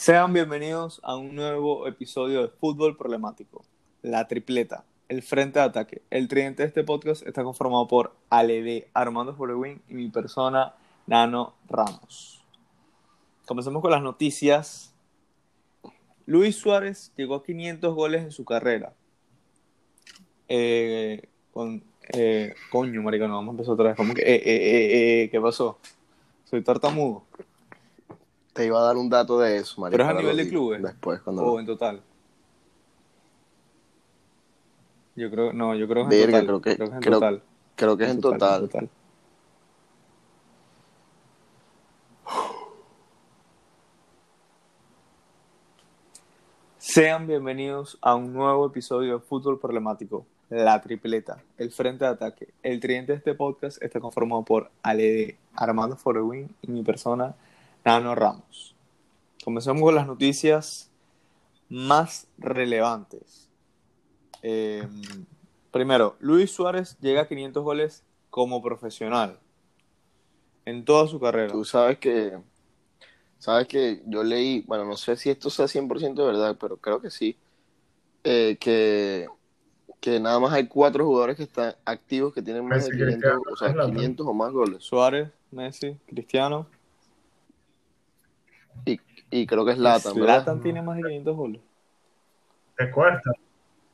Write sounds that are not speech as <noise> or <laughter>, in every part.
Sean bienvenidos a un nuevo episodio de Fútbol Problemático, la tripleta, el frente de ataque. El tridente de este podcast está conformado por ALD, Armando Forewin y mi persona, Nano Ramos. Comencemos con las noticias. Luis Suárez llegó a 500 goles en su carrera. Eh, con, eh, coño, marica, no, vamos a empezar otra vez. ¿Cómo eh, ¿Qué pasó? Soy tartamudo. Te iba a dar un dato de eso, marico. Pero es a nivel de clubes. Después, cuando O en total. Yo creo, no, yo creo que es en total. creo que- creo que es en creo- total. Creo que es en total. total. Sean bienvenidos a un nuevo episodio de Fútbol Problemático, La Tripleta, el frente de ataque. El tridente de este podcast está conformado por ALD, Armando Forewin y mi persona, Nano Ramos. Comencemos con las noticias más relevantes. Eh, primero, Luis Suárez llega a 500 goles como profesional en toda su carrera. Tú sabes que, sabes que yo leí, bueno, no sé si esto sea 100% verdad, pero creo que sí, eh, que, que nada más hay cuatro jugadores que están activos que tienen más de Messi, 500, Cristiano, o sea, Zlatan. 500 o más goles. Suárez, Messi, Cristiano. Y, y creo que es Latan, ¿verdad? Zlatan tiene más de 500 goles. Te cuesta,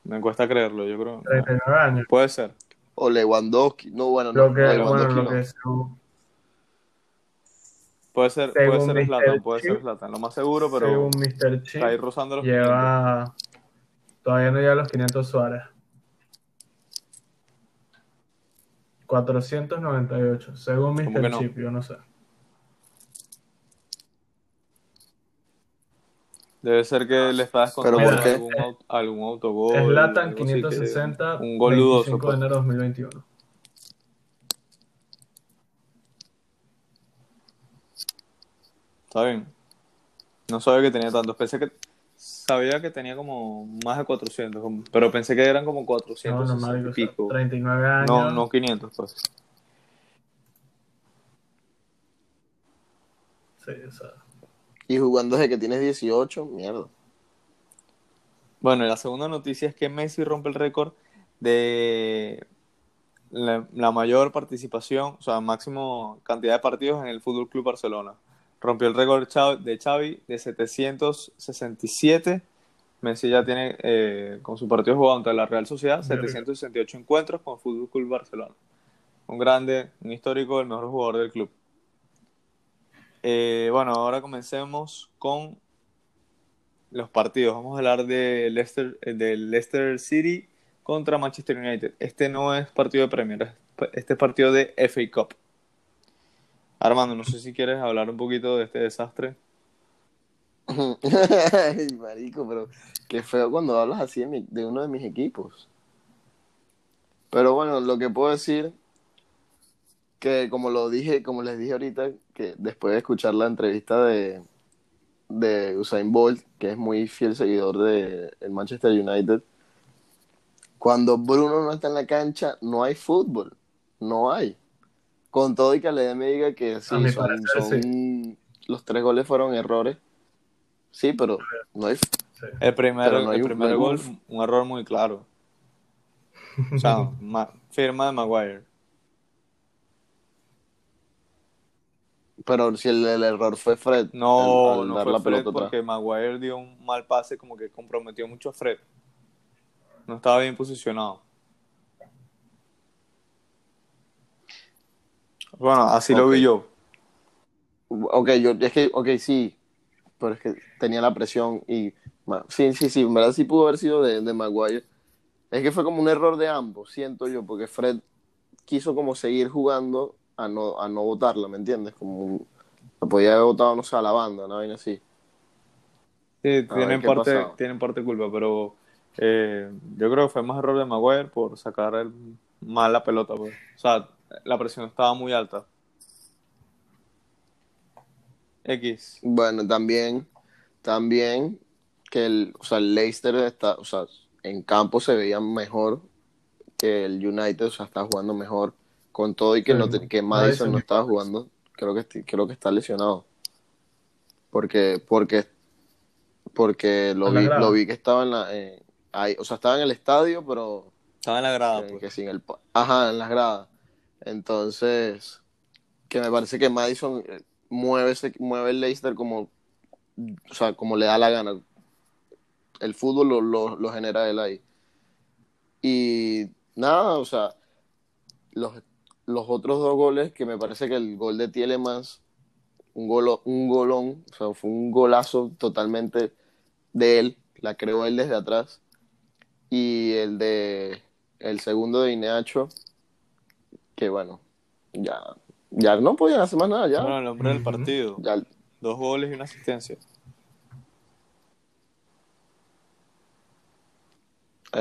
Me cuesta creerlo, yo creo. no. 39 años. Puede ser. O Lewandowski. No, bueno, no, Lo que, Lewandowski bueno, lo no. que según, Puede ser, puede Según ser Mr. Zlatan, puede ser Zlatan. Lo más seguro, pero según Mr. Chip, está ahí rozando los 500. lleva, todavía no llega a los 500 Suárez. 498, según ¿Cómo que Mr. no? Chip, yo no sé. Debe ser que le está ¿Pero escondiendo por qué? algún, algún autogol. Así que- 560, Un gol dudoso. 25 pues. de enero de 2021. Está bien. No sabía que tenía tantos. Pensé que. Sabía que tenía como más de 400, como- pero pensé que eran como No, 400 no, marico, y o sea, pico. 39 años. No, no 500, pues. Sí, o sea, Y jugando desde que tienes 18, mierda. Bueno, y la segunda noticia es que Messi rompe el récord de la, la mayor participación, o sea, máximo cantidad de partidos en el Fútbol Club Barcelona. Rompió el récord Xavi- de Xavi de 767. Messi ya tiene eh, con su partido jugado ante la Real Sociedad Verga. 768 encuentros con el Fútbol Club Barcelona. Un grande, un histórico, el mejor jugador del club. Eh, bueno, ahora comencemos con los partidos. Vamos a hablar de Leicester, eh, de Leicester City contra Manchester United. Este no es partido de Premier, es- este es partido de FA Cup. Armando, no sé si quieres hablar un poquito de este desastre. <laughs> Ay, marico, pero qué feo cuando hablas así de, mi- de uno de mis equipos. Pero bueno, lo que puedo decir, que como lo dije, como les dije ahorita, que después de escuchar la entrevista de, de Usain Bolt, que es muy fiel seguidor de el Manchester United, cuando Bruno no está en la cancha, no hay fútbol, no hay. Con todo y que le me diga que sí, son, los tres goles fueron errores. Sí, pero no hay sí. El primer, Pero no hay el un- primer gol, un- un error muy claro. O sea, <laughs> ma- firma de Maguire. Pero si el, el error fue Fred No, no fue la Fred atrás. porque Maguire dio un mal pase como que comprometió mucho a Fred. No estaba bien posicionado. Bueno, así lo vi yo. Ok, yo, es que, ok, sí, pero es que tenía la presión y, sí, sí, sí, en verdad sí pudo haber sido de, de Maguire. Es que fue como un error de ambos, siento yo, porque Fred quiso como seguir jugando a no, a no votarla, ¿me entiendes? Como, lo podía haber votado, no sé, a la banda, una vaina así. Sí, tienen ¿qué parte, tienen parte culpa, pero eh, yo creo que fue más error de Maguire por sacar el- mal la pelota. pues. O sea, la presión estaba muy alta. X. Bueno, también, también que el, o sea, el Leicester está, o sea, en campo se veía mejor que el United, o sea, está jugando mejor con todo y que, Sí, no te- que Madison Madison no estaba jugando, creo que, creo que está lesionado. Porque, porque porque lo ¿En la vi, grada? lo vi que estaba en la, eh, ahí, o sea, estaba en el estadio, pero Estaba en la grada, pues. que sin el, pa- ajá, en las gradas. Entonces, que me parece que Madison eh, mueve, ese, mueve el Leicester como, o sea, como le da la gana. El fútbol lo, lo, lo genera él ahí. Y nada, o sea, los, los otros dos goles, que me parece que el gol de Tielemans, un, golo, un golón, o sea, fue un golazo totalmente de él, la creó él desde atrás. Y el de el segundo de Ineacho, que bueno, ya, ya no podían hacer más nada, ya. Bueno, el hombre del partido. ya Dos goles y una asistencia.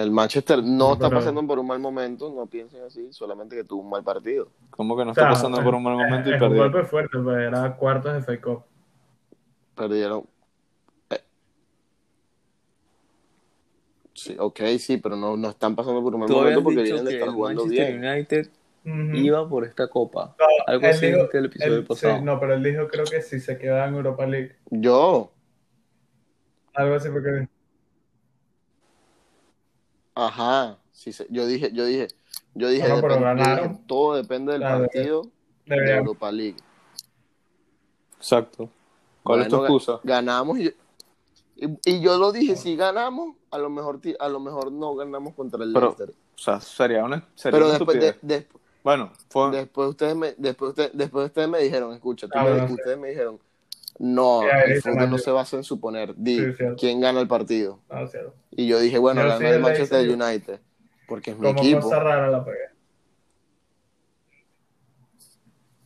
El Manchester no está Pero- pasando por un mal momento, no piensen así, solamente que tuvo un mal partido. ¿Cómo que no O sea, está pasando por un mal es- momento y es un perdió? golpe fuerte, pues era cuartos de FA Cup. Perdieron. eh, Sí, ok, sí, pero no, no están pasando por un mal momento porque dicho vienen de estar el jugando Manchester bien. United Ujú. iba por esta copa. No, Algo así dijo- el episodio él- pasado. sí, no, pero él dijo creo que si se queda en Europa League. Yo, Algo así porque ajá, sí, se- yo dije, yo dije, yo dije, Bueno, depende- ganaron. todo depende del Claro, partido de debería- Europa League. Exacto. ¿Cuál es tu Bueno, excusa? Ganamos y, y, y yo lo dije, si ganamos, a lo mejor a lo mejor no ganamos contra el Pero- Leicester. O sea, sería una, sería Pero una después de, de- Bueno, fue... después ustedes me después usted- después ustedes me dijeron, escucha, tú Ah, me- bueno, sí. ustedes me dijeron, no, Sí, el fútbol no se basa en suponer, di Sí, cierto. quién gana el partido. no, cierto. Y yo dije, bueno, Yo gana sí, el Manchester. United, porque es mi Como equipo. cosa rara la pegué.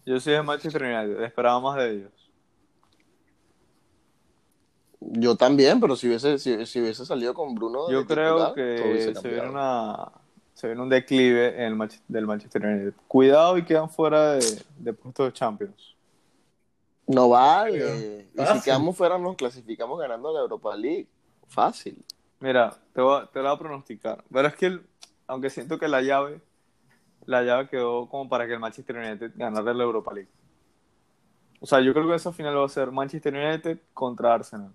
Yo soy de Manchester United, esperaba más de ellos. Yo también, pero si hubiese, si, si hubiese salido con Bruno de Yo creo titular, que se viene, una, se viene un declive en el del Manchester United. Cuidado y quedan fuera de, de puestos de Champions. No vale. Y si quedamos fuera, nos clasificamos ganando la Europa League. Fácil. Mira, te voy, a- te lo voy a pronosticar. Pero es que, el- aunque siento que la llave, la llave quedó como para que el Manchester United ganara la Europa League. O sea, yo creo que esa final va a ser Manchester United contra Arsenal.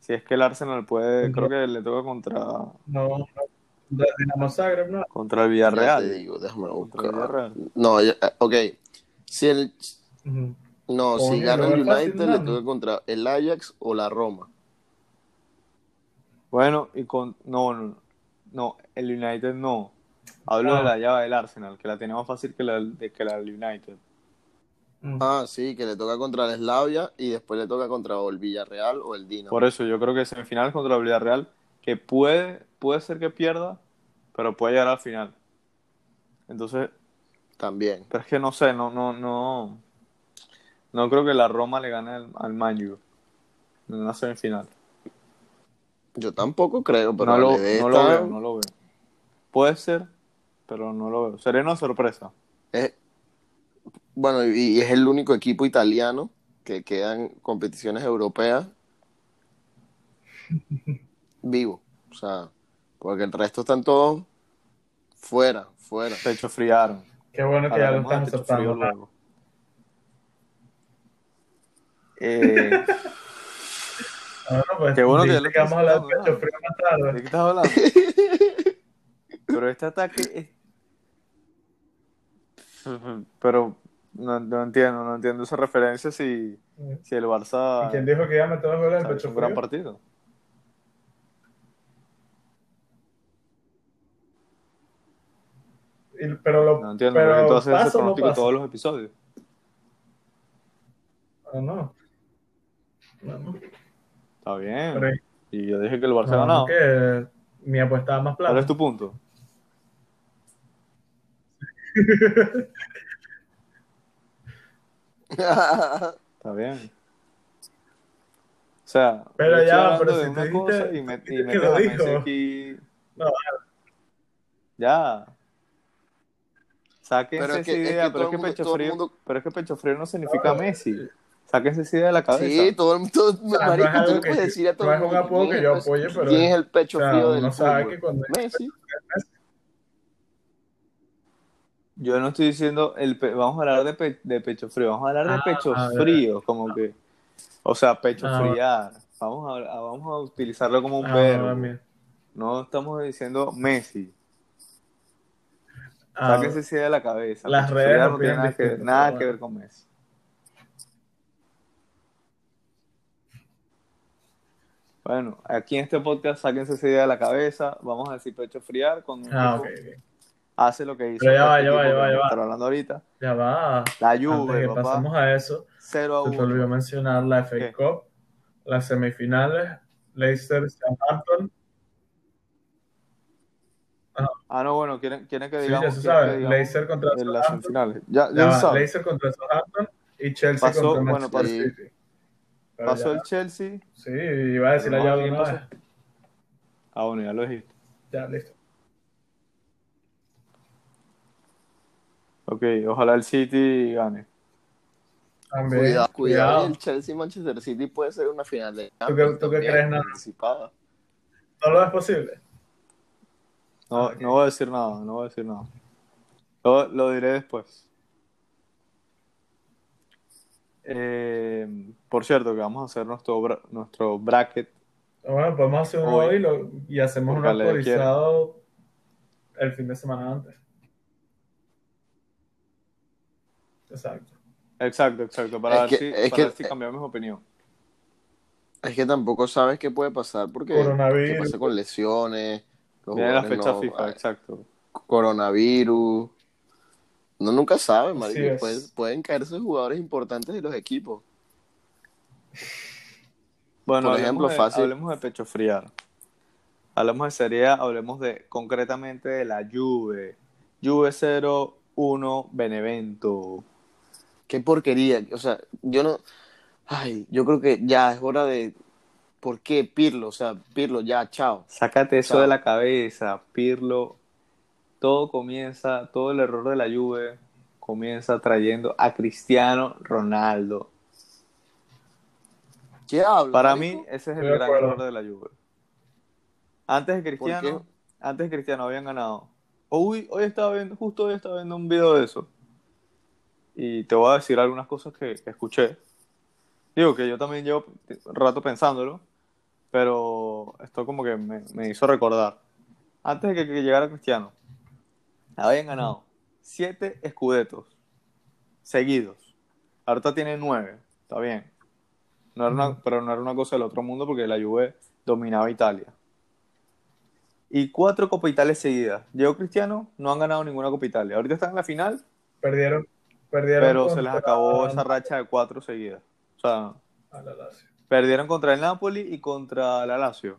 Si es que el Arsenal puede, creo que le toca contra, No, no. De Dinamo Zagreb, no. contra el Ya te Villarreal. digo, déjame Contra el buscar. Villarreal. No, ya- eh, ok. Si el, no, si gana el United, le toca contra el Ajax o la Roma. Bueno, y con. No, no, no, el United no. Hablo Ah. de la llave del Arsenal, que la tiene más fácil que la, de, que la del United. Ujú. Ah, sí, que le toca contra el Slavia y después le toca contra o el Villarreal o el Dinamo. Por eso yo creo que semifinal contra el Villarreal, que puede, puede ser que pierda, pero puede llegar al final. Entonces, También. pero es que no sé, no, no, no. No creo que la Roma le gane al, al Man U en una semifinal. Yo tampoco creo, pero no lo, no lo veo, no lo veo. Puede ser, pero no lo veo. Sería una sorpresa. es- bueno, y, y es el único equipo italiano que queda en competiciones europeas <laughs> vivo. O sea, porque el resto están todos fuera, fuera. Pecho friaron. Qué bueno que ya lo frío aceptando. luego. Eh, <laughs> Bueno, pues, Qué bueno que ya lo que vamos a hablar de estás pecho frío más ¿De tarde. qué estás hablando? <laughs> Pero este ataque es... <laughs> Pero no, no entiendo, no entiendo esa referencia si, si el Barça ¿Y quién dijo que iba a meter los goles del pecho un gran partido. Y- pero lo, No entiendo pero por qué tú haces ese ¿pasa o no pasa? todos los episodios. Ah, no. No, no. Está bien. Pero Y yo dije que el Barça no, ganado. que mi apuesta da más plata. ¿Cuál es tu punto? <laughs> Está bien. O sea, Pero ya, pero si cosa dijiste y, me, y que metes lo dijo. Aquí. No. Ya. Sáquense Pero es que- esa es idea, que pero, es que mundo- pecho frío, mundo- pero es que pecho frío no significa No. Messi. Sáquense esa idea de la cabeza. Sí, todo el mundo, sea, no es marico, tú algo le que- puedes decir a todo no el es un mundo apodo quién que es yo el pecho- apoye, pero- ¿Quién es el pecho O sea, frío del uno sabe fútbol? que cuando- Messi. Yo no estoy diciendo, el pe- vamos a hablar de, pe- de pecho frío, vamos a hablar de Ah, pecho frío, como que O sea, pecho Ah, friar. Vamos a, vamos a utilizarlo como un Ah, verbo. No estamos diciendo Messi. Ah, Sáquense idea de la cabeza. Las redes no opinan tiene nada, que, distinto, nada pero que bueno. ver con Messi. Bueno, aquí en este podcast sáquense esa idea de la cabeza. Vamos a decir pecho friar cuando un ah, equipo ok, ok. hace lo que hizo. Pero ya va, este ya va, ya va, ya va. hablando ahorita. Ya va. La Antes Juve, de que pasemos a eso, 0 a se te olvidó 1. mencionar la FA. Cup, las semifinales, Leicester, Southampton. Ah, no, bueno, quieren, quieren que Sí, digamos, ya se sabe. digamos Leicester contra en las semifinales. Ya, Ya ya sabe. Leicester contra Southampton y Chelsea Pasó- contra bueno, Manchester pasó- City. Pero Pasó ya- el Chelsea. Sí, iba a decir la llave de ¿quién una vez. Ah, bueno, ya lo dijiste. Ya, listo. Ok, ojalá el City gane. También, Cuidado, cuidado. cuidado. El Chelsea Manchester City puede ser una final de ¿Tú qué- tú qué crees, anticipada. ¿No lo es posible? No, Ok. no voy a decir nada, no voy a decir nada. Lo, lo diré después. Eh, por cierto, que vamos a hacer nuestro, bra- nuestro bracket. Bueno, podemos hacer uno Hoy. hoy y, lo- y hacemos un actualizado el fin de semana antes. Exacto. Exacto, exacto, para, Es ver, que- si, es para que- ver si cambiamos opinión. Es que tampoco sabes qué puede pasar porque Coronavirus. qué pasa con lesiones, los Viene la fecha no- FIFA, ah, exacto. coronavirus. No nunca sabe, marico. Pueden, pueden caerse jugadores importantes de los equipos. Bueno, Por hablemos ejemplo, de, fácil. hablemos de pecho friar. Hablemos de Serie hablemos de concretamente de la Juve. Juve 0-1 Benevento. Qué porquería. O sea, yo no. Ay, yo creo que ya es hora de. ¿Por qué Pirlo? O sea, Pirlo, ya, chao. Sácate eso Chao. de la cabeza, Pirlo. Todo comienza, todo el error de la Juve comienza trayendo a Cristiano Ronaldo. ¿Qué habla? Para marico? mí, ese es el gran acuerdo. error de la Juve. Antes de ¿Por Cristiano, antes de Cristiano habían ganado. Hoy, hoy estaba viendo, justo hoy estaba viendo un video de eso. Y te voy a decir algunas cosas que, que escuché. Digo que yo también llevo un rato pensándolo, pero esto como que me, me hizo recordar. Antes de que, que llegara Cristiano, habían ganado siete escudetos seguidos. Ahorita tiene nueve, está bien. No era una- pero no era una cosa del otro mundo porque la Juve dominaba Italia. Y cuatro Copa Italia seguidas. Llegó Cristiano, no han ganado ninguna Copa Italia. Ahorita están en la final, Perdieron. Perdieron pero se les acabó esa racha de cuatro seguidas. O sea, a la Lazio. Perdieron contra el Napoli y contra la Lazio.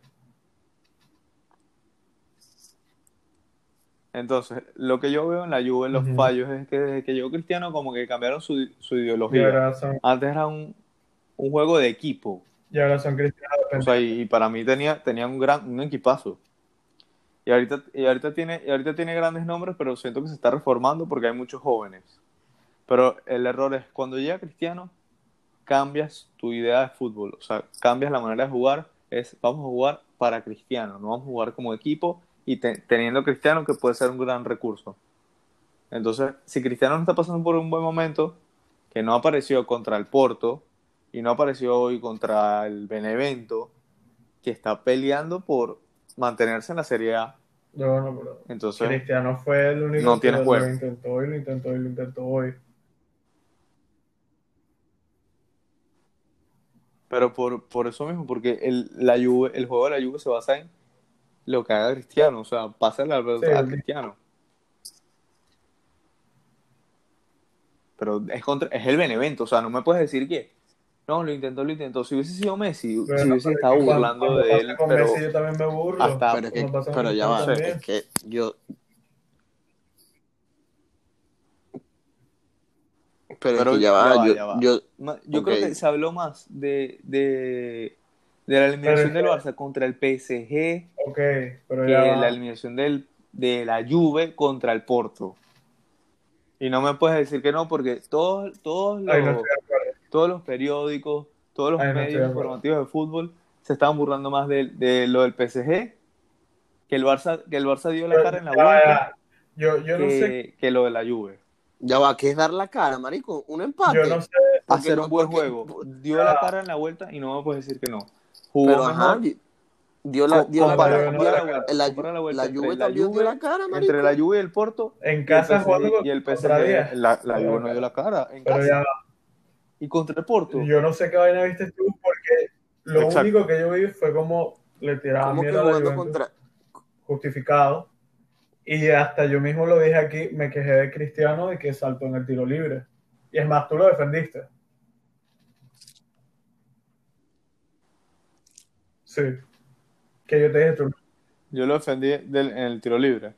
Entonces, lo que yo veo en la Juve, en los fallos, es que desde que llegó Cristiano, como que cambiaron su, su ideología. son, Antes era un, un juego de equipo. y ahora son cristianos O sea, y, y para mí tenía, tenía un gran un equipazo. Y ahorita, y, ahorita tiene, y ahorita tiene grandes nombres, pero siento que se está reformando porque hay muchos jóvenes. Pero el error es cuando llega Cristiano, cambias tu idea de fútbol. O sea, cambias la manera de jugar. Es vamos a jugar para Cristiano, no vamos a jugar como equipo y te- teniendo Cristiano que puede ser un gran recurso. Entonces, si Cristiano no está pasando por un buen momento, que no apareció contra el Porto y no apareció hoy contra el Benevento, que está peleando por mantenerse en la Serie A. No, no, pero Entonces, Cristiano fue el único No que lo, intentó y lo intentó y lo intentó hoy. Pero por, por eso mismo, porque el, la Juve, el juego de la Juve se basa en lo que haga Cristiano, o sea, pásale la pelota Sí, a el- Cristiano. Pero es, contra, es el Benevento, o sea, no me puedes decir que no, lo intentó, lo intentó. Si hubiese sido Messi, Pero si hubiese estado burlando de pasa él, con pero Messi yo también me burlo. hasta- Pero, que- pasa pero ya va, es que yo. Pero, ya ya va, va, yo, ya va. yo- Yo creo que se habló más de, de, de la eliminación Pero del Barça contra el PSG Ok, pero que ya va. la eliminación del, de la Juve contra el Porto. Y no me puedes decir que no, porque todos, todos, los, no todos los periódicos, todos los medios informativos de fútbol se estaban burlando más de, de lo del PSG, que el Barça, que el Barça dio la cara en la. Yo, no sé, que, que lo de la Juve. Ya va, ¿qué es dar la cara, marico? Un empate. yo no sé, hacer no- un buen juego. Dio la cara en la vuelta y no me puedes decir que no. Jugó Pero ajá, mejor. dio la, dio la cara, la Juve la también dio Juve- la cara, marico. entre la Juve y el Porto En y el casa PSG, jugando y el contra PSG, 10. la, la Juve no dio la cara en Pero casa. ya, Y contra el Porto. yo no sé qué vaina viste tú, porque lo Exacto. único que yo vi fue como le tiraban ¿Cómo que mierda a la jugando Juventus, contra.? justificado. Y hasta yo mismo lo dije aquí, me quejé de Cristiano de que saltó en el tiro libre. Y es más, tú lo defendiste. Sí. Que yo te dije tú. Yo lo defendí del- en el tiro libre.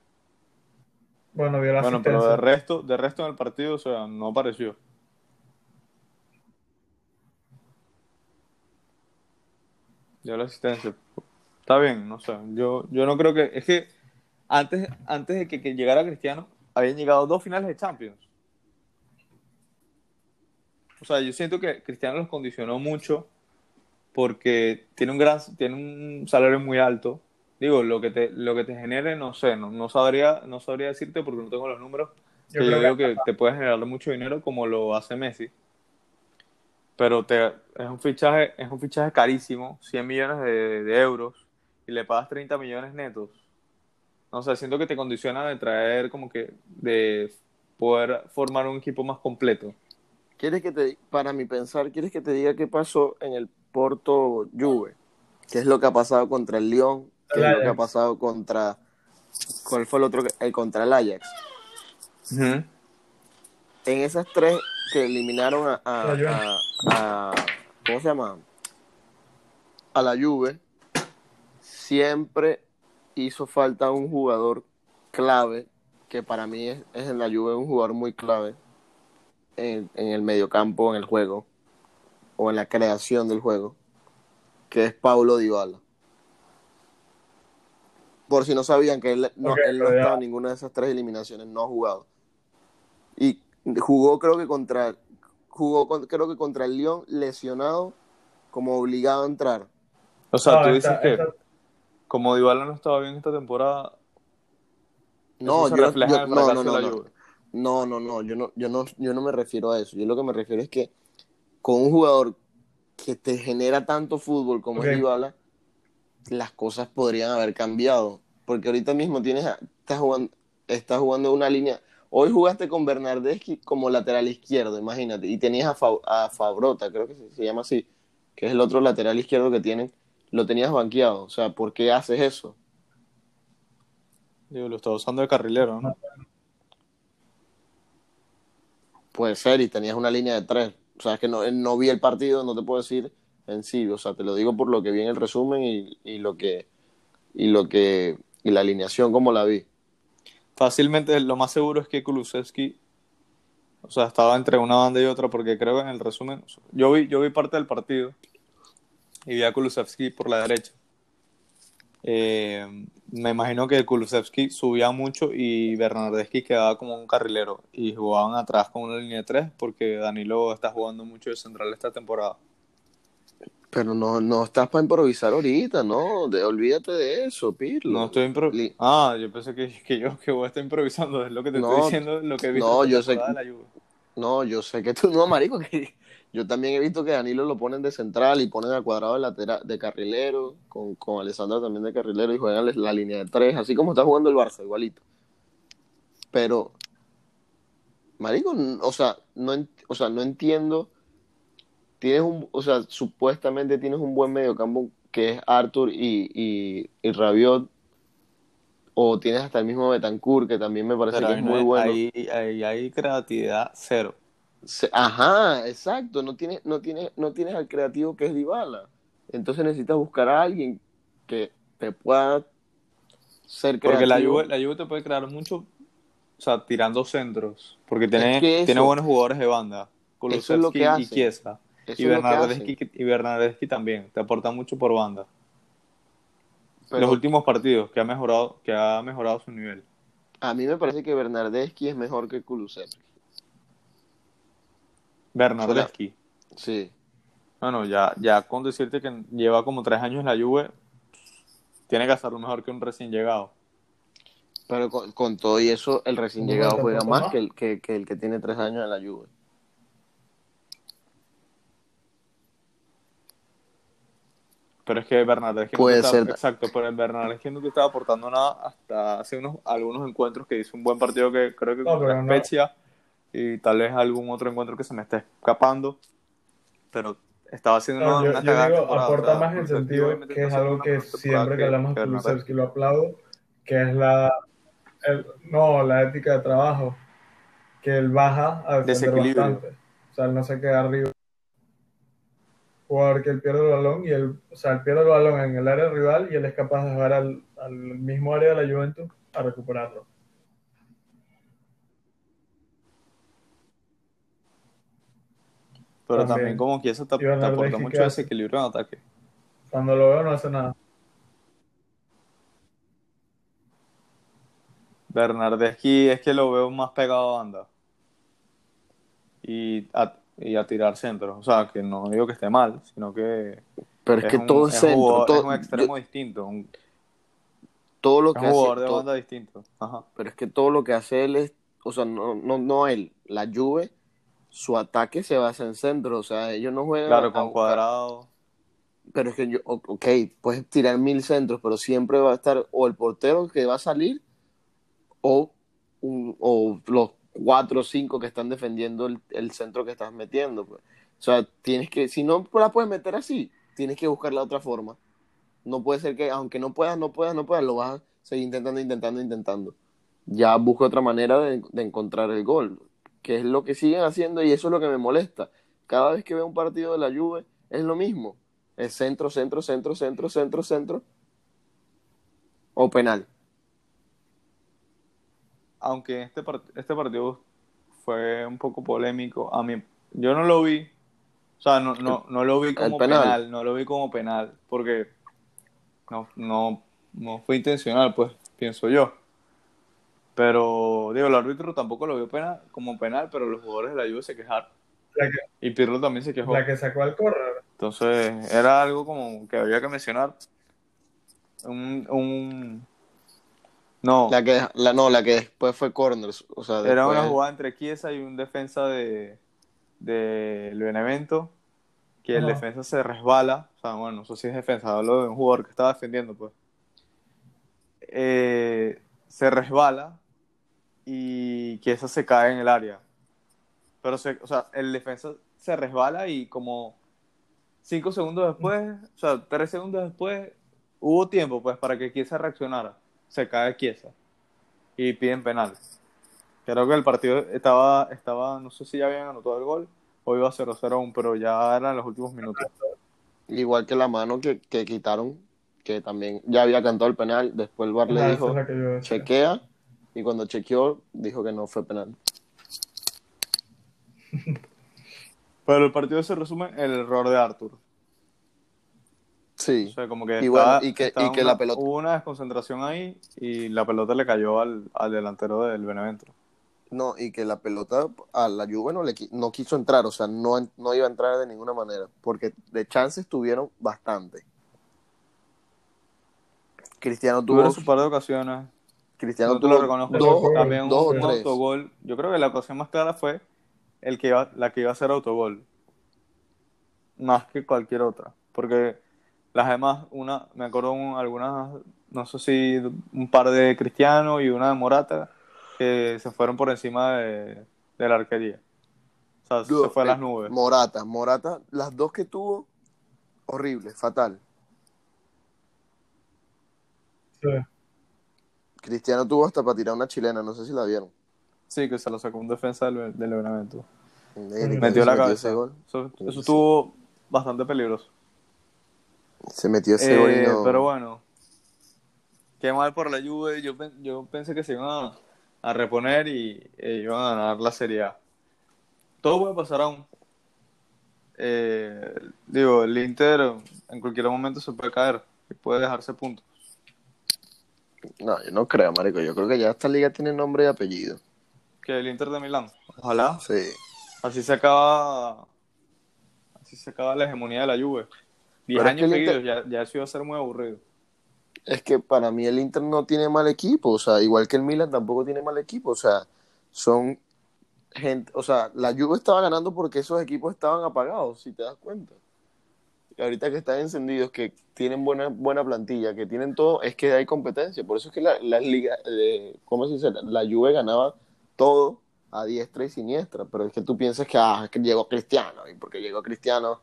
Bueno, vio la Bueno, pero de resto, de resto en el partido, o sea, no apareció. Dio la asistencia. Está bien, no sé. Yo, yo no creo que. Es que antes, antes de que, que llegara Cristiano, habían llegado dos finales de Champions. O sea, yo siento que Cristiano los condicionó mucho porque tiene un gran, tiene un salario muy alto. Digo, lo que te, lo que te genere, no sé, no, no sabría, no sabría decirte porque no tengo los números. Yo que yo creo que te puede generar mucho dinero como lo hace Messi. Pero te, es un fichaje, es un fichaje carísimo, 100 millones de, de euros, y le pagas 30 millones netos. No sé, siento que te condiciona de traer como que, de poder formar un equipo más completo. ¿Quieres que te, para mi pensar, quieres que te diga qué pasó en el Porto Juve? ¿Qué es lo que ha pasado contra el Lyon? ¿Qué El es lo que ha pasado contra. ¿Cuál fue el otro? que- El contra el Ajax. En esas tres que eliminaron a, a- a- ¿Cómo se llama? A la Juve. Siempre hizo falta un jugador clave, que para mí es, es en la Juve un jugador muy clave en, en el mediocampo, en el juego, o en la creación del juego, que es Paulo Dybala. Por si no sabían que él no, él ya. estaba en ninguna de esas tres eliminaciones, no ha jugado. Y jugó creo que contra jugó con- creo que contra el Lyon lesionado como obligado a entrar. O sea, No, tú esta- dices que esta- como Dybala no estaba bien esta temporada, No, eso se yo, refleja yo- en el no, no, no, de la no. Juve. No, no, no, yo no, yo no, yo no me refiero a eso. Yo lo que me refiero es que con un jugador que te genera tanto fútbol como Ok. es Dybala, las cosas podrían haber cambiado. Porque ahorita mismo tienes, a- estás jugando, estás jugando una línea. Hoy jugaste con Bernardeschi como lateral izquierdo, imagínate, y tenías a, Fa- a Fabrota, creo que se, se llama así, que es el otro lateral izquierdo que tienen, lo tenías banqueado. O sea, ¿por qué haces eso? Digo, lo estaba usando de carrilero, ¿no? Puede ser, y tenías una línea de tres. O sea, es que no, no vi el partido, no te puedo decir en sí. O sea, te lo digo por lo que vi en el resumen y, y lo que y lo que y la alineación como la vi. Fácilmente, lo más seguro es que Kulusevski, o sea, estaba entre una banda y otra, porque creo que en el resumen, yo vi, yo vi parte del partido y vi a Kulusevski por la derecha. Eh, me imagino que Kulusevski subía mucho y Bernardeschi quedaba como un carrilero y jugaban atrás con una línea de tres porque Danilo está jugando mucho de central esta temporada. Pero no, no estás para improvisar ahorita, no, de- olvídate de eso, Pirlo. No estoy impro- Li- Ah, yo pensé que, que yo que voy a estar improvisando, es lo que te No, estoy diciendo, lo que vi no, esta yo sé de la Juve. No, yo sé que tú no, marico, que yo también he visto que Danilo lo ponen de central y ponen al cuadrado de lateral, de carrilero, con, con Alessandro también de carrilero y juegan la, línea de tres, así como está jugando el Barça, igualito. Pero, marico, o sea, no, o sea, no entiendo. Tienes un, o sea, supuestamente tienes un buen mediocampo que es Arthur y, y, y Rabiot, o tienes hasta el mismo Betancourt, que también me parece Pero que es muy hay- bueno. Ahí, ahí hay creatividad cero. Ajá, exacto, no tienes, no tienes, no tienes al creativo que es Dybala. Entonces necesitas buscar a alguien que te pueda ser creativo. Porque la Juve, la Juve te puede crear mucho, o sea, tirando centros. Porque tiene, que eso- tiene buenos jugadores de banda. Eso es lo Kulusevski que y hacen. Chiesa. Eso Y Bernardeschi, y Bernardeschi también. Te aporta mucho por banda. Pero Los últimos partidos que ha mejorado, que ha mejorado su nivel. a mí me parece que Bernardeschi es mejor que Kulusevski. Bernardeschi. Sí. Bueno, ya, ya con decirte que lleva como tres años en la Juve, tiene que hacerlo mejor que un recién llegado. Pero con, todo y eso, el recién llegado juega más que el que, tiene tres años en la Juve. Pero es que Bernardeschi no exacto, pero el Bernardeschi no te estaba aportando nada hasta hace unos algunos encuentros que hizo un buen partido que creo que no, con la Spezia y tal vez algún otro encuentro que se me esté escapando, pero estaba haciendo No, una, yo, yo digo, aporta más en sentido que es algo que siempre que hablamos Bernardeschi. Kulusevski lo aplaudo, que es la, el- no, la ética de trabajo, que él baja a defender bastante. O sea, él no se queda arriba. Jugador que él pierde el balón y él, o sea, él pierde el balón en el área rival y él es capaz de jugar al, al mismo área de la Juventus a recuperarlo. Pero También. también como que eso te, te aporta ¿qué mucho hace? desequilibrio en ataque. Cuando lo veo no hace nada. Bernardeschi es que lo veo más pegado a banda y a, y a tirar centros. O sea, que no digo que esté mal, sino que Pero es, que un- todo es centro. jugador- todo, es un extremo yo- distinto, un, todo lo es que un jugador hace. de todo- banda distinto. Ajá. pero es que todo lo que hace él es. O sea, no, no, no él. La Juve, su ataque se basa en centro. O sea, ellos no juegan. Claro, a con buscar- cuadrado. Pero es que yo, ok, puedes tirar mil centros, pero siempre va a estar o el portero que va a salir o, un- o los cuatro o cinco que están defendiendo el, el centro que estás metiendo. Pues. O sea, tienes que, si no la puedes meter así, tienes que buscar la otra forma. No puede ser que, aunque no puedas, no puedas, no puedas, lo vas a seguir intentando, intentando, intentando. Ya busca otra manera de, de encontrar el gol, que es lo que siguen haciendo y eso es lo que me molesta. Cada vez que veo un partido de la Juve, es lo mismo. Es centro, centro, centro, centro, centro, centro. O penal. Aunque este, part- este partido fue un poco polémico, a mí, yo no lo vi. O sea, no, no, no lo vi como penal. penal. no lo vi como penal, porque no, no, no fue intencional, pues, pienso yo. Pero, digo, el árbitro tampoco lo vio penal, como penal, pero los jugadores de la Juve se quejaron. Que, Y Pirlo también se quejó. la que sacó al correr. Entonces, era algo como que había que mencionar. Un, un... No, La que, la, no, la que después fue corners. O sea, era una jugada entre Chiesa y un defensa de del Benevento, que el defensa se resbala. O sea, bueno, no sé si es defensa, hablo de un jugador que estaba defendiendo, pues. Eh, se resbala y Chiesa se cae en el área. Pero, se, o sea, el defensa se resbala y como cinco segundos después, o sea, tres segundos después, hubo tiempo, pues, para que Chiesa reaccionara. Se cae Chiesa y piden penal. Creo que el partido estaba, estaba, no sé si ya habían anotado el gol o iba 0-0 aún, pero ya eran los últimos minutos. Igual que la mano que, que quitaron, que también ya había cantado el penal. Después el VAR le dijo, chequea. Y cuando chequeó, dijo que no fue penal. <laughs> Pero el partido se resume en el error de Arthur. Sí. O sea, como que, Y bueno, y que- y que una- la pelota- hubo una desconcentración ahí y la pelota le cayó al, al delantero del Benevento. No, y que la pelota a la Juve no, le, no quiso entrar, o sea, no, no iba a entrar de ninguna manera, porque de chances tuvieron bastante. Cristiano tuvo, Tuvieron su par de ocasiones. Cristiano No te lo tuvo reconozco. dos, También dos un, o tres. autogol. Yo creo que la ocasión más clara fue el que iba, la que iba a ser autogol. Más que cualquier otra. Porque las demás, una, me acuerdo un- algunas, no sé si un par de Cristiano y una de Morata, que se fueron por encima de, de la arquería. O sea, se fue a las eh, nubes. Morata, Morata, las dos que tuvo, horrible, fatal. Sí. Cristiano tuvo hasta para tirar una chilena, no sé si la vieron. Sí, que se lo sacó un defensa del, del Metió la cabeza. ese gol. Eso, estuvo bastante peligroso. Se metió ese gol y Eh, no- Pero bueno, qué mal por la Juve. Yo, pen- yo pensé que se iban a, a reponer y eh, iban a ganar la Serie A. Todo puede pasar aún. Eh, digo, el Inter en cualquier momento se puede caer y puede dejarse puntos. No, yo no creo, marico. Yo creo que ya esta liga tiene nombre y apellido. Que el Inter de Milán. Ojalá. Sí. Así se acaba. Así se acaba la hegemonía de la Juve. Diez Pero es que años Inter- seguidos, ya, ya eso iba a ser muy aburrido. Es que para mí el Inter no tiene mal equipo, o sea, igual que el Milan tampoco tiene mal equipo, o sea, son gente, o sea, la Juve estaba ganando porque esos equipos estaban apagados, si te das cuenta. Ahorita que están encendidos, que tienen buena, buena plantilla, que tienen todo, es que hay competencia. Por eso es que la, la liga, eh, ¿cómo se dice? La Juve ganaba todo a diestra y siniestra, pero es que tú piensas que, ah, que llegó Cristiano, y porque llegó Cristiano,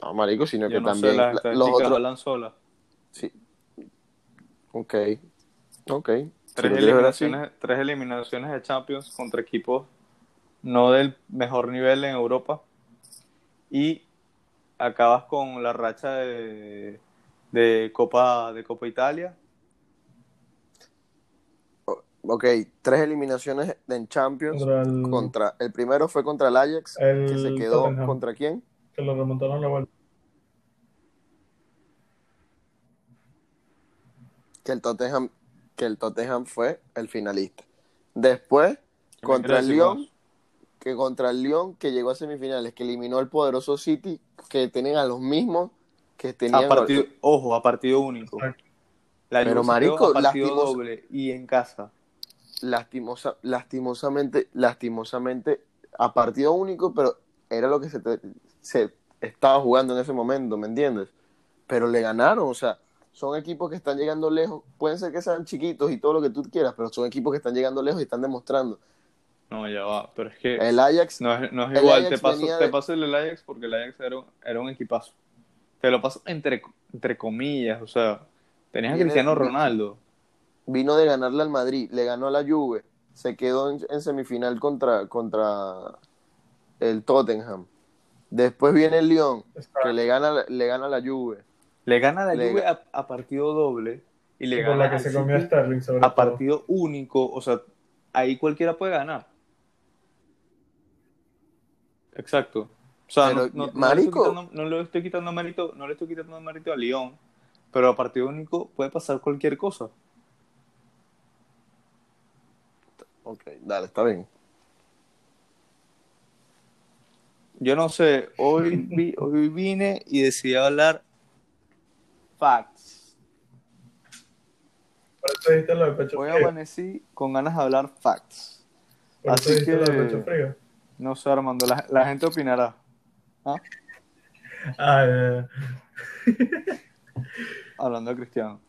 no, marico, sino Yo que no también sé, las la- los otros... hablan solas. Sí. Ok, ok. Si Tres así. eliminaciones, tres eliminaciones de Champions contra equipos no del mejor nivel en Europa. Y acabas con la racha de, de Copa de Copa Italia. Ok, tres eliminaciones en Champions Contra el, contra... El primero fue contra el Ajax, que se el quedó Tottenham, contra quién? que lo remontaron la vuelta. que el Tottenham, que el Tottenham fue el finalista. Después, ¿Qué me contra el Lyon? Que contra el Lyon, que llegó a semifinales, que eliminó al poderoso City, que tenían a los mismos que tenían... A partido, ojo, a partido único. La Pero, marico, a partido doble y en casa. lastimosa, lastimosamente, lastimosamente, a partido único, pero era lo que se, te- se estaba jugando en ese momento, ¿me entiendes? Pero le ganaron, o sea, son equipos que están llegando lejos, pueden ser que sean chiquitos y todo lo que tú quieras, pero son equipos que están llegando lejos y están demostrando. No, ya va. Pero es que El Ajax, no es, no es igual. Te paso, te paso el Ajax porque el Ajax era un, era un equipazo. Te lo paso entre, entre comillas. O sea, tenías a Viene- Cristiano Ronaldo. vino de ganarle al Madrid, le ganó a la Juve, se quedó en, en semifinal contra, contra el Tottenham. Después viene el Lyon, que le gana, le gana a la Juve. Le gana a la Le Juve a, a partido doble y le gana la que se comió City Sterling, sobre a todo. partido único. O sea, ahí cualquiera puede ganar. Exacto. O sea, Pero, no, no- le marico. estoy quitando, no le estoy quitando mérito, no le estoy quitando mérito a Lyon, pero a partido único puede pasar cualquier cosa. Ok, dale, está bien. Yo no sé, hoy, vi- hoy vine y decidí hablar facts. Por eso dijiste lo de pecho Hoy frío. amanecí con ganas de hablar facts. Por eso así dijiste lo de que- pecho frío. No sé, Armando, la, la gente opinará. ¿Ah? Ah. <laughs> Hablando de Cristiano.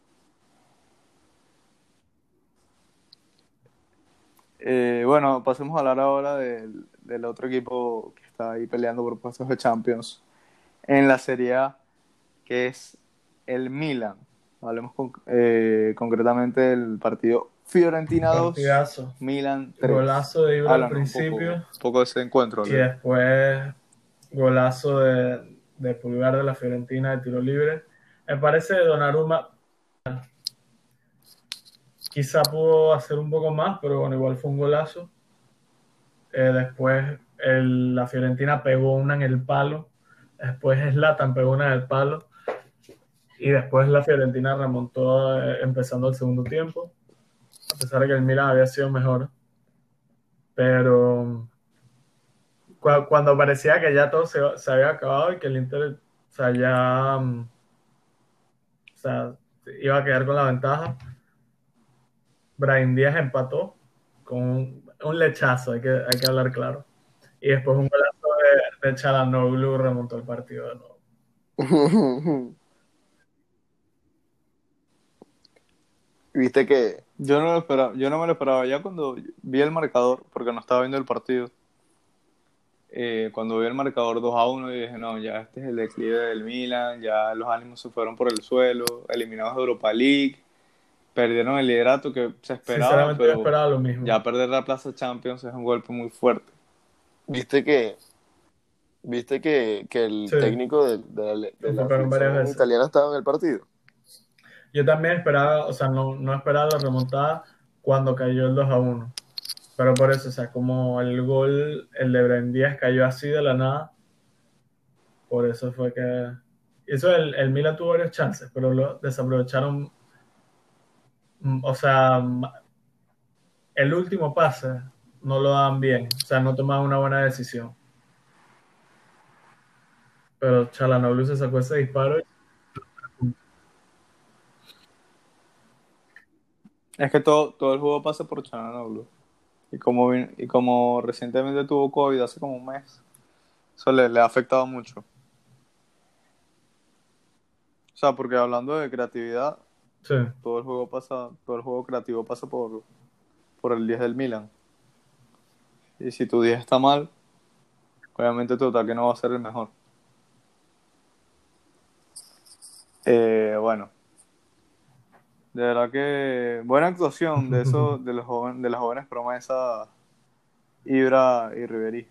Eh, bueno, pasemos a hablar ahora del, del otro equipo que está ahí peleando por puestos de Champions en la Serie A, que es el Milan. Hablemos con- eh, concretamente del partido Fiorentina 2, Partidazo. Milan 3. Golazo de Ibra al un principio. poco, un poco de ese encuentro. Y después golazo de, de Pulgar de la Fiorentina de tiro libre. Me parece Donnarumma quizá pudo hacer un poco más, pero bueno, igual fue un golazo. Eh, después el- la Fiorentina pegó una en el palo. Después Zlatan pegó una en el palo. Y después la Fiorentina remontó eh, empezando el segundo tiempo. A pesar de que el Milan había sido mejor. Pero cu- cuando parecía que ya todo se, se había acabado y que el Inter o sea, ya mm, o sea, iba a quedar con la ventaja, Brian Díaz empató con un, un lechazo, hay que, hay que hablar claro. Y después un golazo de, de Chalanoglu remontó el partido de nuevo. <laughs> Viste que Yo no lo esperaba, yo no me lo esperaba. Ya cuando vi el marcador, porque no estaba viendo el partido, eh, cuando vi el marcador 2 a 1, dije, no, ya este es el declive del Milan, ya los ánimos se fueron por el suelo, eliminados de Europa League, perdieron el liderato que se esperaba, Sinceramente yo pero esperaba lo mismo. ya perder la Plaza Champions es un golpe muy fuerte. Viste que viste que, que el Sí. técnico de, de la, de la italiana estaba en el partido. Yo también esperaba, o sea, no, no esperaba la remontada cuando cayó el 2 a 1. Pero por eso, o sea, como el gol, el de Brahim Díaz cayó así de la nada, por eso fue que... Eso el, el Milan tuvo varios chances, pero lo desaprovecharon. Mm, O sea, el último pase no lo dan bien, o sea, no tomaban una buena decisión. Pero Chalanoglu se sacó ese disparo y Es que todo, todo el juego pasa por Chananoglu. Y como, y como recientemente tuvo COVID hace como un mes, eso le, le ha afectado mucho. sea, porque hablando de creatividad, Sí. todo el juego pasa, todo el juego creativo pasa por, por el 10 del Milan. Y si tu 10 está mal, obviamente tu ataque no va a ser el mejor. Eh, bueno. De verdad que buena actuación de <laughs> esos, de los jóvenes, de las jóvenes promesas Ibra y Ribery.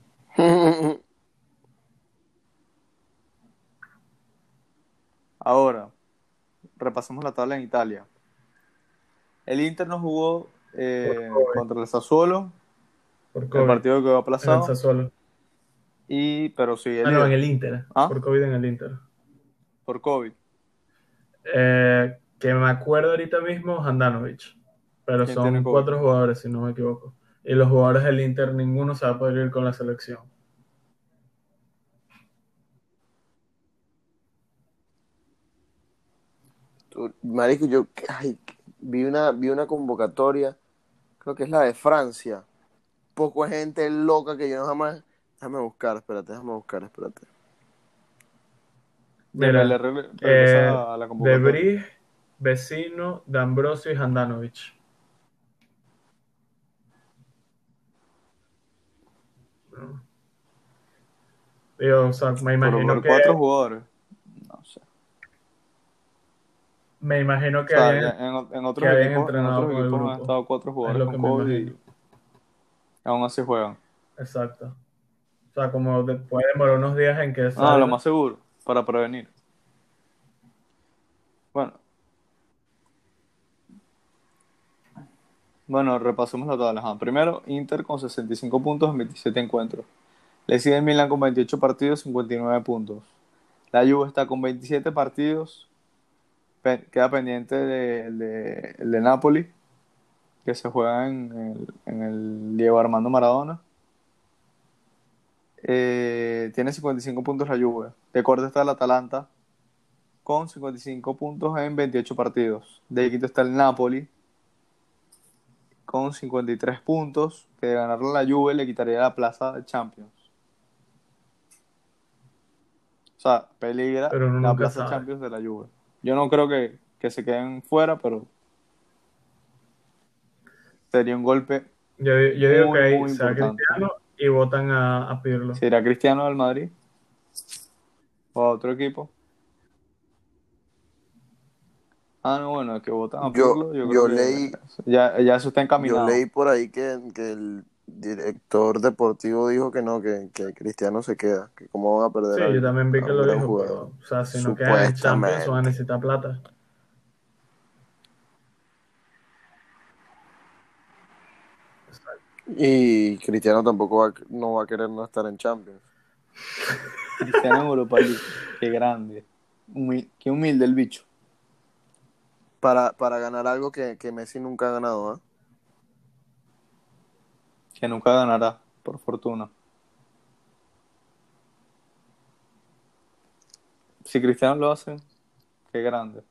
Ahora, repasamos la tabla en Italia. El Inter no jugó eh, contra el Sassuolo, Por el COVID. partido quedó En el aplazado, Sassuolo. y, pero sí, el Ah, no, en el Inter. ¿Ah? Por COVID en el Inter. por COVID. Eh, que me acuerdo ahorita mismo, Handanovic. Pero ¿Quién tiene son cuatro jugadores, si no me equivoco. Y los jugadores del Inter, ninguno se va a poder ir con la selección. Marico, yo ay, vi una, vi una convocatoria, creo que es la de Francia. Poco gente loca que yo no jamás. Déjame buscar, espérate, déjame buscar, espérate. Mira, le re- regresa Eh, a la convocatoria. Debris, Vecino, D'Ambrosio y Handanovic. No. Digo, o sea, me Por- imagino por que cuatro jugadores. No sé. me imagino que O sea, ya en, en otros que equipos, en entrenado otros equipos han estado cuatro Es jugadores lo con COVID y aún así juegan. Exacto. O sea, como de- puede demorar unos días en que Ah, salga. lo más seguro, para prevenir. Bueno. Bueno, repasemos la tabla. Primero, Inter con 65 puntos en 27 encuentros. Le sigue el Milan con 28 partidos, 59 puntos. La Juve está con 27 partidos. Queda pendiente de, de- Napoli, que se juega en el, en el Diego Armando Maradona. Eh, tiene 55 puntos la Juve. De cuarto está el Atalanta con 55 puntos en 28 partidos. De quinto está el Napoli con 53 puntos, que de ganarle a la Juve le quitaría la plaza de Champions. O sea, peligra la plaza de sabe. Champions de la Juve. Yo no creo que, que se queden fuera, pero sería un golpe. Yo, yo digo Muy, que ahí importante. Cristiano y votan a, a Pirlo. Si era Cristiano del Madrid o a otro equipo. Ah, no, bueno, es que votan a Yo- Pirlo. Yo, yo creo que leí- ya, ya eso está Yo encaminado. leí por ahí que, que el director deportivo dijo que no, que, que Cristiano se queda, que cómo van a perder Sí, a- yo también vi que lo dijo, jugador. pero, o sea, si no quedan en Champions, van a necesitar plata. Y Cristiano tampoco va, no va a querer no estar en Champions. Cristiano en Europa League. Qué grande. Humi- qué humilde el bicho. Para, para ganar algo que, que Messi nunca ha ganado, ¿ah? Que nunca ganará, por fortuna. Si Cristiano lo hace, qué grande.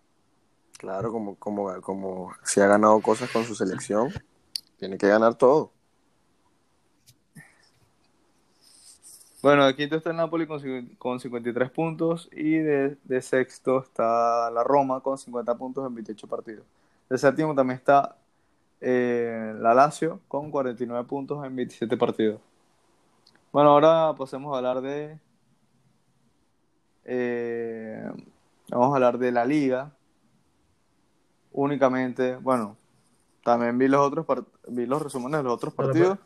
Claro, como, como, como si ha ganado cosas con su selección, tiene que ganar todo. Bueno, de quinto está el Napoli con, con 53 puntos y de, de sexto está la Roma con 50 puntos en 28 partidos. De séptimo también está eh, la Lazio con 49 puntos en 27 partidos. Bueno, ahora pasemos a hablar de... eh, vamos a hablar de la liga. Únicamente, bueno, también vi los otros vi los resúmenes de los otros partidos.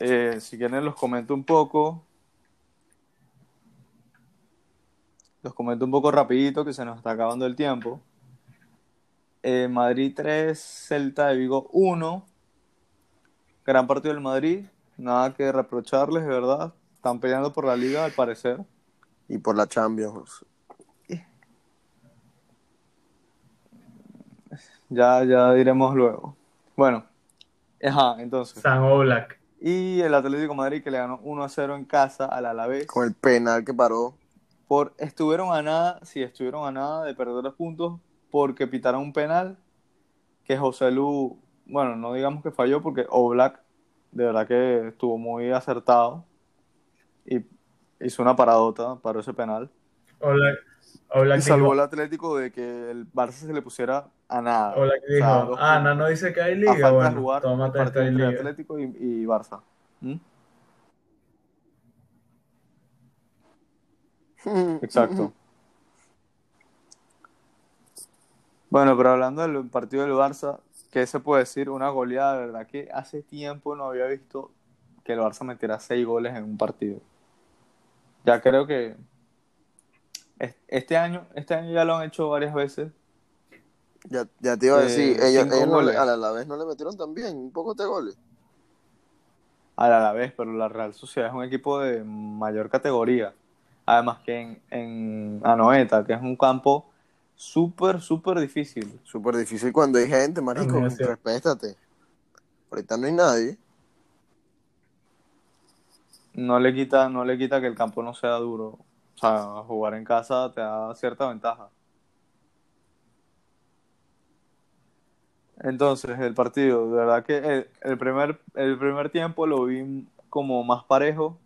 Eh, si quieren los comento un poco. Los comento un poco rapidito que se nos está acabando el tiempo. Eh, Madrid 3, Celta de Vigo 1. Gran partido del Madrid. Nada que reprocharles, de verdad. Están peleando por la liga, al parecer. Y por la Champions. Ya, ya diremos luego. Bueno, ajá, entonces. San Oblak. Y el Atlético de Madrid que le ganó 1 a 0 en casa al Alavés. Con el penal que paró. por estuvieron a nada, sí, estuvieron a nada de perder los puntos porque pitaron un penal que José Lu, bueno, no digamos que falló porque Oblak de verdad que estuvo muy acertado y hizo una paradota para ese penal. Oblak, Oblak Y salvó dijo, al Atlético de que el Barça se le pusiera a nada. O sea, dijo, dos ah, puntos. Nano dice que hay a liga, falta de bueno, jugar el tómate esta partido entre liga. Atlético y, y Barça. ¿Mm? <laughs> Exacto. Bueno, pero hablando del partido del Barça, ¿qué se puede decir? Una goleada, de verdad que hace tiempo no había visto que el Barça metiera seis goles en un partido. Ya creo que este año, este año ya lo han hecho varias veces. Ya, ya te iba a Eh, decir, ellos, cinco ellos no le- a la, la vez no le metieron también un poco de goles. a la vez, pero la Real Sociedad es un equipo de mayor categoría. Además que en, en Anoeta, que es un campo súper, súper difícil. Súper difícil cuando hay gente, marico, respétate. Ahorita no hay nadie. No le quita, no le quita que el campo no sea duro. O sea, jugar en casa te da cierta ventaja. Entonces, el partido, de verdad que el, primer, el primer tiempo lo vi como más parejo.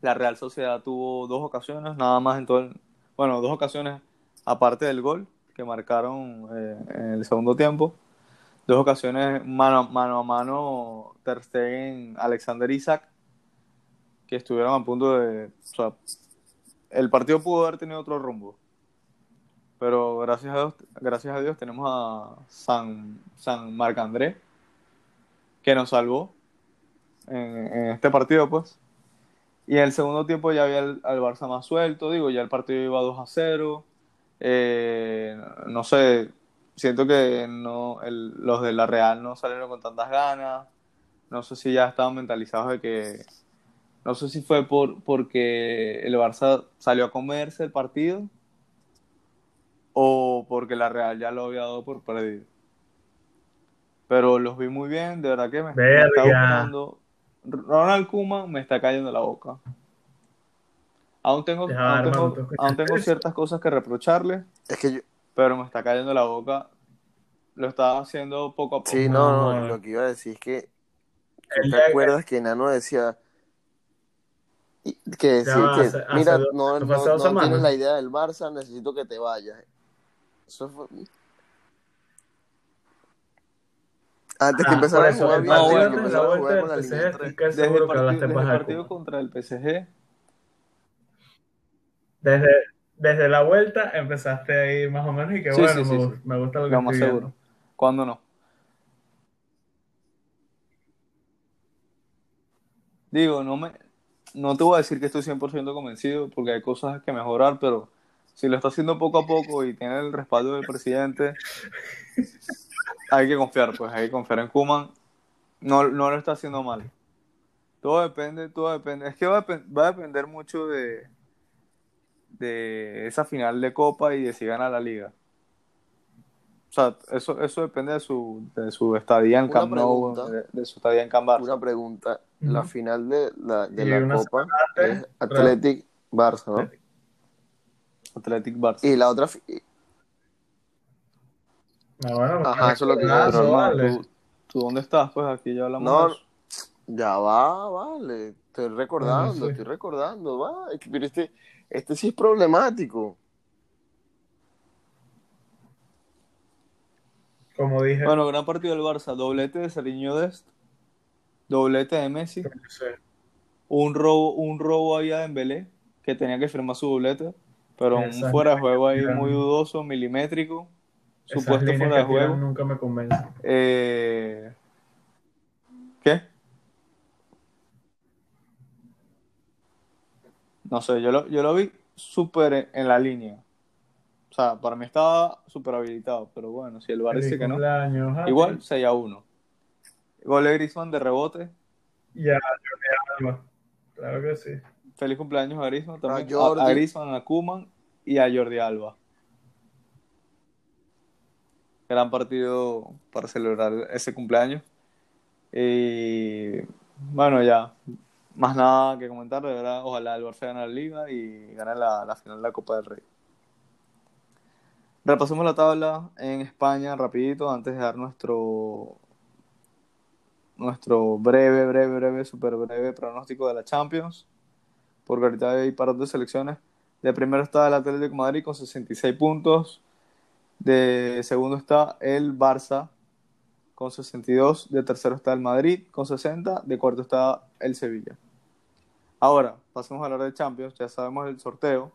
La Real Sociedad tuvo dos ocasiones, nada más en todo el, bueno, dos ocasiones aparte del gol que marcaron eh, en el segundo tiempo. Dos ocasiones mano, mano a mano Ter Stegen, Alexander Isaac, que estuvieron a punto de, el partido pudo haber tenido otro rumbo. Pero gracias a Dios, gracias a Dios tenemos a San, San Marc-André, que nos salvó en, este partido, pues. Y en el segundo tiempo ya había al, al Barça más suelto, digo, ya el partido iba 2 a 0. Eh, no sé, siento que no, el- los de la Real no salieron con tantas ganas. No sé si ya estaban mentalizados de que. No sé si fue por, porque el Barça salió a comerse el partido o porque la Real ya lo había dado por perdido. Pero los vi muy bien, de verdad que me, me está gustando. Ronald Koeman me está cayendo la boca. Aún tengo, Ya, aún tengo, ¿tú escuchaste aún tengo ciertas cosas que reprocharle, Es que yo, pero me está cayendo la boca. Lo estaba haciendo poco a poco. sí, no, no, No. lo que iba a decir es que El ¿tú te acuerdas que Nano decía que va, que hace- mira, no, no, tienes la idea del Barça, necesito que te vayas. Eso fue antes que Ah, empezara a jugar bien, antes que empezara a vuelta jugar con la PSG, línea estoy 3. casi Desde el partido, desde partido contra el PSG, Desde, desde la vuelta empezaste ahí más o menos y que Sí, bueno, sí, me, sí, gusta lo que lo más estoy seguro. viendo. ¿Cuándo no? Digo, no me, no te voy a decir que estoy 100% convencido porque hay cosas que mejorar, pero si lo está haciendo poco a poco y tiene el respaldo del presidente, hay que confiar, pues hay que confiar en Koeman. No, no lo está haciendo mal. Todo depende, todo depende. Es que va a, va a depender mucho de, de esa final de Copa y de si gana la liga. Sea, eso, eso depende de su, de su estadía en Camp Nou, de, de su estadía en Camp Barça. Una pregunta, la Ujú. final de la, de la Copa semana es Athletic Barça, ¿no? Athletic Barça. Y la otra fi- Ah, bueno, Ajá, eso es lo que parece iba a Pero vale. ¿tú, tú dónde estás? Pues aquí ya hablamos No, de eso. Ya va, vale. Estoy recordando, Bueno, sí. estoy recordando, va. Es que, Pero este, este sí es problemático. Como dije, Bueno, gran partido del Barça. Doblete de Seriño Dest. Doblete de Messi. Un robo, un robo ahí a Dembélé, que tenía que firmar su doblete. Pero un fuera de juego ahí muy dudoso, milimétrico. Supuesto fuera de juego. nunca me convencen. Eh, ¿Qué? No sé, yo lo, yo lo vi súper en la línea. O sea, para mí estaba súper habilitado, pero bueno, si el VAR dice que no, cumpleaños, Happy. igual 6 a 1. Gol de Griezmann de rebote. Ya, Jordi Alba. Claro que sí. Feliz cumpleaños a Griezmann también. A Jordi. A, a Griezmann, a Koeman y a Jordi Alba. Gran partido para celebrar ese cumpleaños. Y bueno, ya. Más nada que comentar, de verdad. Ojalá el Barça gane la Liga y gane la, la final de la Copa del Rey. Repasemos la tabla en España rapidito antes de dar nuestro nuestro breve, breve, breve, súper breve pronóstico de la Champions porque ahorita hay paros de selecciones. De primero está el Atlético Madrid con 66 puntos. De segundo está el Barça con 62. De tercero está el Madrid con 60. De cuarto está el Sevilla. Ahora, pasemos a hablar de Champions. Ya sabemos el sorteo.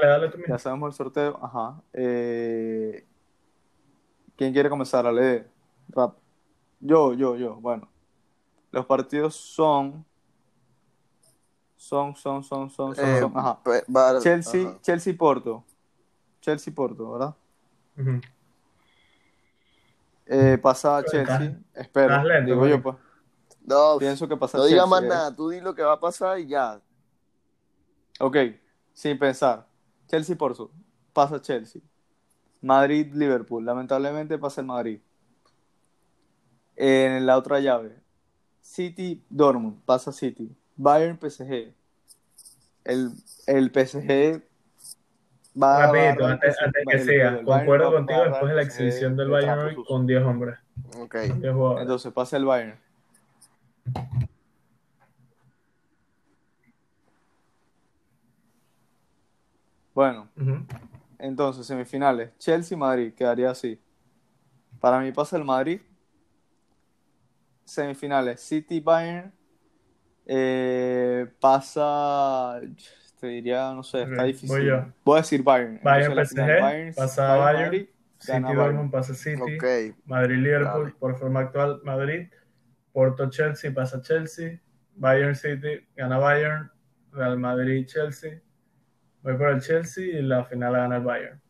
Dale, dale tú mismo. Ya sabemos el sorteo. Ajá. Eh, ¿Quién quiere comenzar a leer? Rap. Yo, yo, yo. Bueno. Los partidos son. Son, son, son, son, son. Eh, son. Ajá. Bar- Chelsea, ajá. Chelsea Porto. Chelsea Porto, ¿verdad? Ujú. Eh, pasa Estás- Chelsea. Espero. estás lento, digo güey. yo, pues. No, Pienso que pasa no diga Chelsea. más eh. nada, tú di lo que va a pasar y ya. Ok, sin pensar. Chelsea Porto. Pasa Chelsea. Madrid Liverpool. Lamentablemente pasa el Madrid. En la otra llave. City Dortmund. Pasa City. Bayern PSG. El, el PSG va a Rapidito, agarrar antes, antes que siga, Bayern concuerdo a contigo después de la exhibición del de Bayern con 10 hombres. Ok. 10 jugadores. Entonces pasa el Bayern. Bueno, entonces semifinales. Chelsea-Madrid quedaría así. Para mí pasa el Madrid. Semifinales. City-Bayern. Eh, pasa. Te diría, no sé, está difícil. voy yo. Voy a decir Bayern. Bayern Entonces, PSG, Bayern, pasa Bayern, Bayern, Madrid, City Bayern. Dortmund pasa City. Ok. Madrid-Liverpool, por forma actual, Madrid. Porto-Chelsea pasa Chelsea. Bayern-City gana Bayern. Real Madrid-Chelsea. Voy por el Chelsea y la final la gana el Bayern.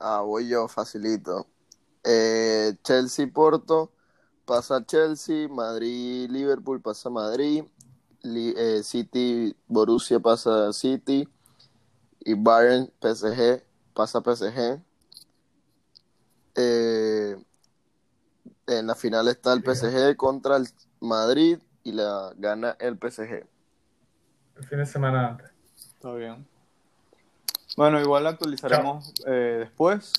Ah, voy yo, facilito. Eh, Chelsea-Porto pasa Chelsea, Madrid-Liverpool pasa Madrid, eh, City-Borussia pasa City y Bayern-PSG pasa PSG. Eh, en la final está el. PSG contra el Madrid y la gana el PSG. El fin de semana antes. Está bien. Bueno, igual la actualizaremos eh, después.